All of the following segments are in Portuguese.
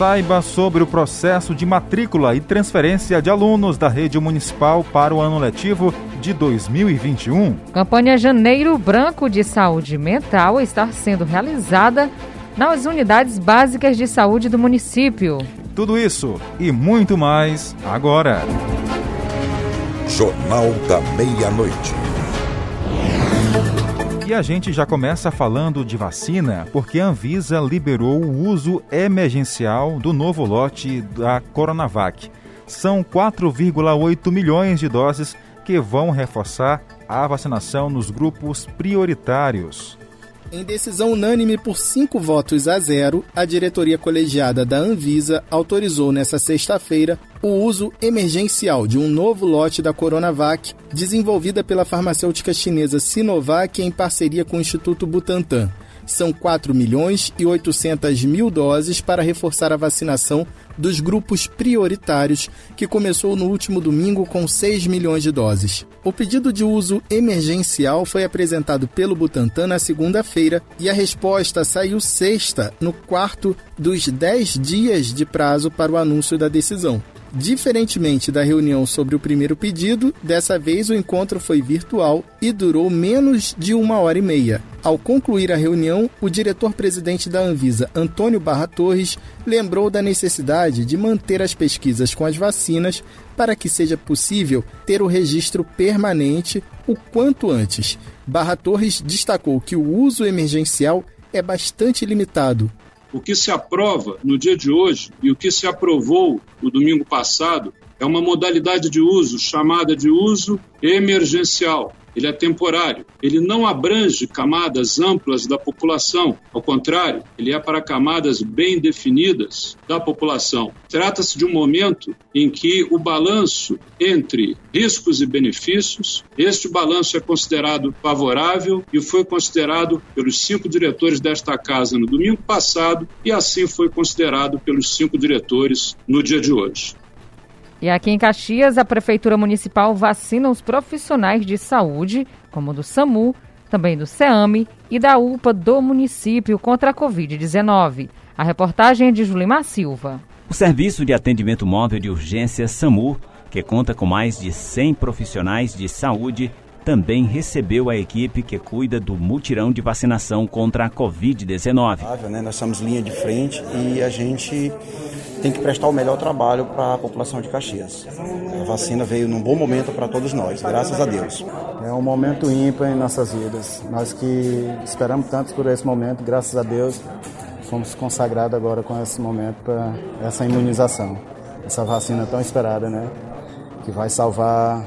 Saiba sobre o processo de matrícula e transferência de alunos da rede municipal para o ano letivo de 2021. Campanha Janeiro Branco de Saúde Mental está sendo realizada nas unidades básicas de saúde do município. Tudo isso e muito mais agora. Jornal da Meia-Noite. E a gente já começa falando de vacina, porque a Anvisa liberou o uso emergencial do novo lote da Coronavac. São 4,8 milhões de doses que vão reforçar a vacinação nos grupos prioritários. Em decisão unânime por cinco votos a zero, a diretoria colegiada da Anvisa autorizou nesta sexta-feira o uso emergencial de um novo lote da Coronavac, desenvolvida pela farmacêutica chinesa Sinovac em parceria com o Instituto Butantan. São 4 milhões e 800 mil doses para reforçar a vacinação dos grupos prioritários, que começou no último domingo com 6 milhões de doses. O pedido de uso emergencial foi apresentado pelo Butantan na segunda-feira e a resposta saiu sexta, no quarto dos 10 dias de prazo para o anúncio da decisão. Diferentemente da reunião sobre o primeiro pedido, dessa vez o encontro foi virtual e durou menos de uma hora e meia. Ao concluir a reunião, o diretor-presidente da Anvisa, Antônio Barra Torres, lembrou da necessidade de manter as pesquisas com as vacinas para que seja possível ter o registro permanente o quanto antes. Barra Torres destacou que o uso emergencial é bastante limitado o que se aprova no dia de hoje e o que se aprovou no domingo passado é uma modalidade de uso chamada de uso emergencial ele é temporário, ele não abrange camadas amplas da população, ao contrário, ele é para camadas bem definidas da população. Trata-se de um momento em que o balanço entre riscos e benefícios, este balanço é considerado favorável e foi considerado pelos cinco diretores desta casa no domingo passado e assim foi considerado pelos cinco diretores no dia de hoje. E aqui em Caxias, a Prefeitura Municipal vacina os profissionais de saúde, como do SAMU, também do SEAME e da UPA do município contra a Covid-19. A reportagem é de Julimar Silva. O Serviço de Atendimento Móvel de Urgência SAMU, que conta com mais de 100 profissionais de saúde, também recebeu a equipe que cuida do mutirão de vacinação contra a Covid-19. Né? Nós somos linha de frente e a gente tem que prestar o melhor trabalho para a população de Caxias. A vacina veio num bom momento para todos nós, graças a Deus. É um momento ímpar em nossas vidas. Nós que esperamos tanto por esse momento, graças a Deus, fomos consagrados agora com esse momento para essa imunização. Essa vacina tão esperada, né? Que vai salvar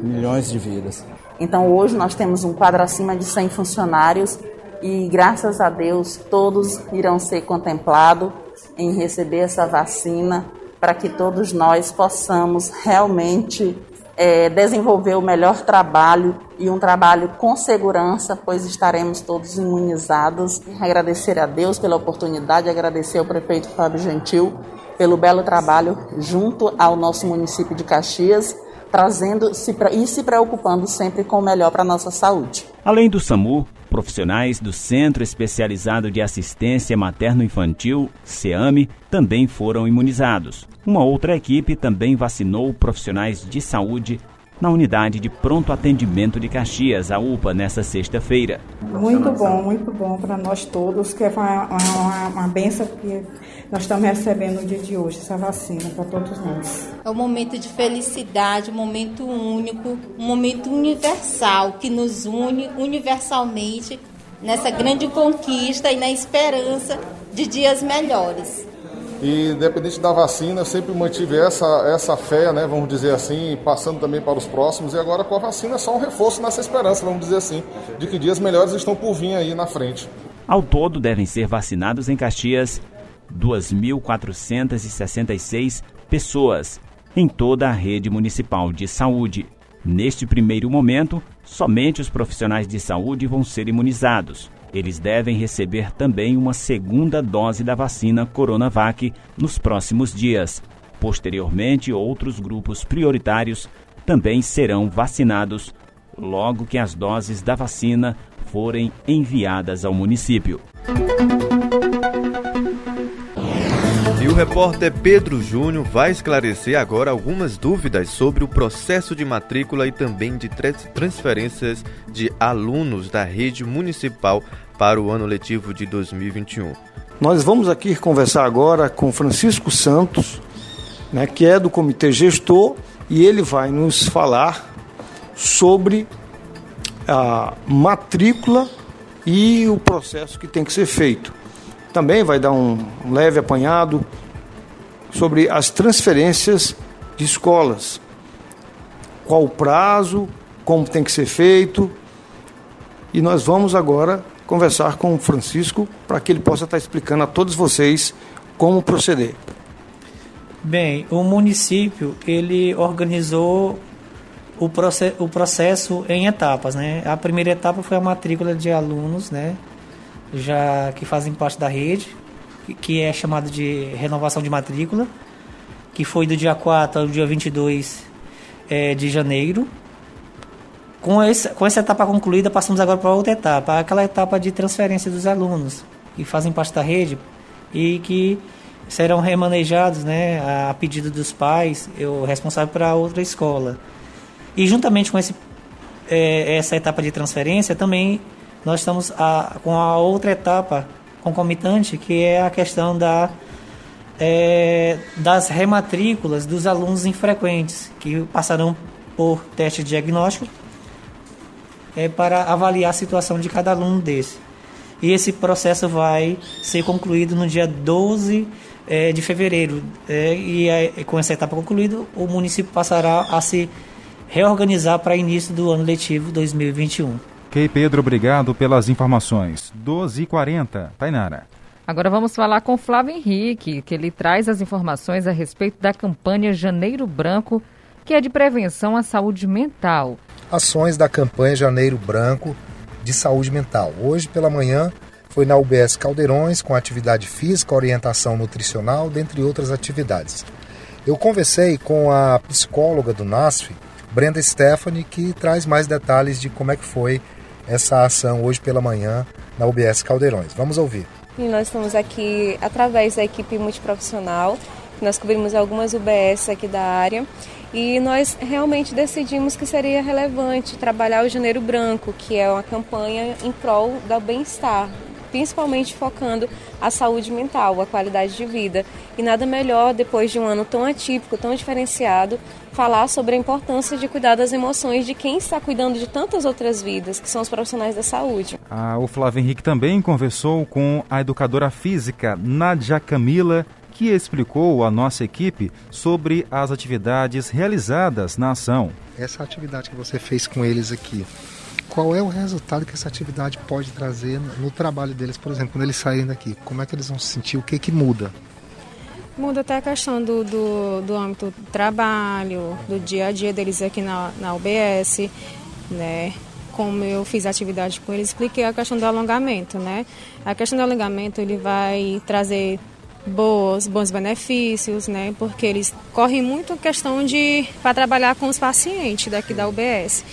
milhões de vidas. Então hoje nós temos um quadro acima de 100 funcionários e graças a Deus todos irão ser contemplados em receber essa vacina para que todos nós possamos realmente é, desenvolver o melhor trabalho e um trabalho com segurança, pois estaremos todos imunizados. Agradecer a Deus pela oportunidade, agradecer ao prefeito Fábio Gentil pelo belo trabalho junto ao nosso município de Caxias, trazendo se, e se preocupando sempre com o melhor para a nossa saúde. Além do SAMU, Profissionais do Centro Especializado de Assistência Materno-Infantil, CEAME, também foram imunizados. Uma outra equipe também vacinou profissionais de saúde na unidade de pronto atendimento de Caxias, a UPA, nesta sexta-feira. Muito bom, muito bom para nós todos, que é uma, uma, uma benção que nós estamos recebendo no dia de hoje, essa vacina para todos nós. É um momento de felicidade, um momento único, um momento universal que nos une universalmente nessa grande conquista e na esperança de dias melhores. E independente da vacina, eu sempre mantive essa, essa fé, né, vamos dizer assim, passando também para os próximos. E agora com a vacina é só um reforço nessa esperança, vamos dizer assim, de que dias melhores estão por vir aí na frente. Ao todo, devem ser vacinados em Caxias 2.466 pessoas em toda a rede municipal de saúde. Neste primeiro momento, somente os profissionais de saúde vão ser imunizados. Eles devem receber também uma segunda dose da vacina Coronavac nos próximos dias. Posteriormente, outros grupos prioritários também serão vacinados logo que as doses da vacina forem enviadas ao município. E o repórter Pedro Júnior vai esclarecer agora algumas dúvidas sobre o processo de matrícula e também de transferências de alunos da rede municipal para o ano letivo de 2021. Nós vamos aqui conversar agora com Francisco Santos, né, que é do comitê gestor, e ele vai nos falar sobre a matrícula e o processo que tem que ser feito também vai dar um leve apanhado sobre as transferências de escolas. Qual o prazo, como tem que ser feito. E nós vamos agora conversar com o Francisco para que ele possa estar explicando a todos vocês como proceder. Bem, o município ele organizou o, o processo em etapas, né? A primeira etapa foi a matrícula de alunos, né? Já que fazem parte da rede, que é chamado de renovação de matrícula, que foi do dia 4 ao dia 22 é, de janeiro. Com, esse, com essa etapa concluída, passamos agora para outra etapa, aquela etapa de transferência dos alunos que fazem parte da rede e que serão remanejados né, a pedido dos pais, o responsável para outra escola. E juntamente com esse, é, essa etapa de transferência, também nós estamos a, com a outra etapa concomitante, que é a questão da, é, das rematrículas dos alunos infrequentes, que passarão por teste diagnóstico é, para avaliar a situação de cada aluno desse. E esse processo vai ser concluído no dia 12 é, de fevereiro. É, e é, com essa etapa concluída, o município passará a se reorganizar para início do ano letivo 2021. Ok, Pedro, obrigado pelas informações. 12h40, Tainara. Agora vamos falar com Flávio Henrique, que ele traz as informações a respeito da campanha Janeiro Branco, que é de prevenção à saúde mental. Ações da campanha Janeiro Branco de saúde mental. Hoje pela manhã foi na UBS Caldeirões com atividade física, orientação nutricional, dentre outras atividades. Eu conversei com a psicóloga do NASF, Brenda Stephanie, que traz mais detalhes de como é que foi essa ação hoje pela manhã na UBS Caldeirões. Vamos ouvir. E nós estamos aqui através da equipe multiprofissional. Nós cobrimos algumas UBS aqui da área e nós realmente decidimos que seria relevante trabalhar o Janeiro Branco, que é uma campanha em prol do bem-estar, principalmente focando a saúde mental, a qualidade de vida. E nada melhor, depois de um ano tão atípico, tão diferenciado, falar sobre a importância de cuidar das emoções de quem está cuidando de tantas outras vidas, que são os profissionais da saúde. Ah, o Flávio Henrique também conversou com a educadora física Nádia Camila, que explicou à nossa equipe sobre as atividades realizadas na ação. Essa atividade que você fez com eles aqui, qual é o resultado que essa atividade pode trazer no trabalho deles, por exemplo, quando eles saírem daqui? Como é que eles vão se sentir? O que que muda? Muda até a questão do, do, do âmbito do trabalho, do dia a dia deles aqui na, na UBS, né? Como eu fiz atividade com eles, expliquei a questão do alongamento, né? A questão do alongamento, ele vai trazer boas, bons benefícios, né? Porque eles correm muito questão de para trabalhar com os pacientes daqui da UBS.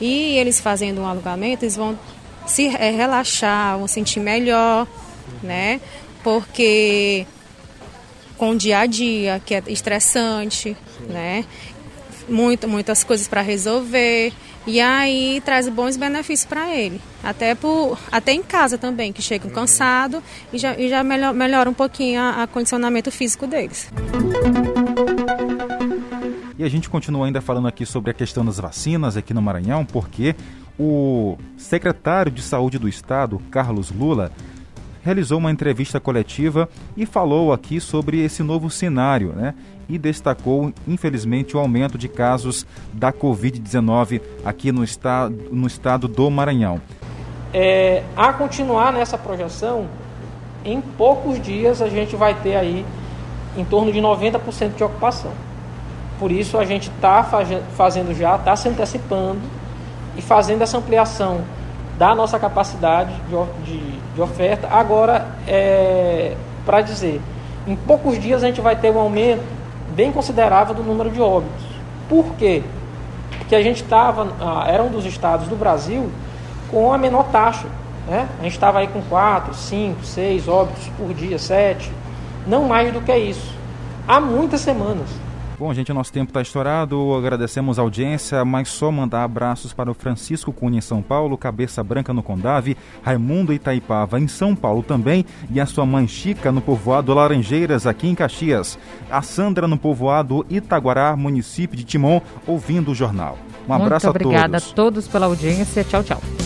E eles fazendo um alongamento, eles vão se é, relaxar, vão sentir melhor, né? Porque com o dia a dia, que é estressante, Sim. né? Muito, muitas coisas para resolver. E aí traz bons benefícios para ele. Até, por, até em casa também, que chegam uhum. cansados e já, e já melhor, melhora um pouquinho a condicionamento físico deles. E a gente continua ainda falando aqui sobre a questão das vacinas aqui no Maranhão, porque o secretário de Saúde do Estado, Carlos Lula, realizou uma entrevista coletiva e falou aqui sobre esse novo cenário, né? E destacou, infelizmente, o aumento de casos da Covid-19 aqui no estado, no estado do Maranhão. É, a continuar nessa projeção, em poucos dias a gente vai ter aí em torno de 90% de ocupação. Por isso a gente está fazendo já, está se antecipando e fazendo essa ampliação da nossa capacidade de, de, de oferta. Agora, é, para dizer, em poucos dias a gente vai ter um aumento bem considerável do número de óbitos. Por quê? Porque a gente estava, ah, era um dos estados do Brasil com a menor taxa. Né? A gente estava aí com 4, 5, 6 óbitos por dia, 7. Não mais do que isso. Há muitas semanas. Bom, gente, o nosso tempo está estourado. Agradecemos a audiência, mas só mandar abraços para o Francisco Cunha em São Paulo, Cabeça Branca no Condave, Raimundo Itaipava em São Paulo também, e a sua mãe Chica no povoado Laranjeiras, aqui em Caxias. A Sandra no povoado Itaguará, município de Timon, ouvindo o jornal. Um abraço Muito obrigada a todos. a todos pela audiência. Tchau, tchau.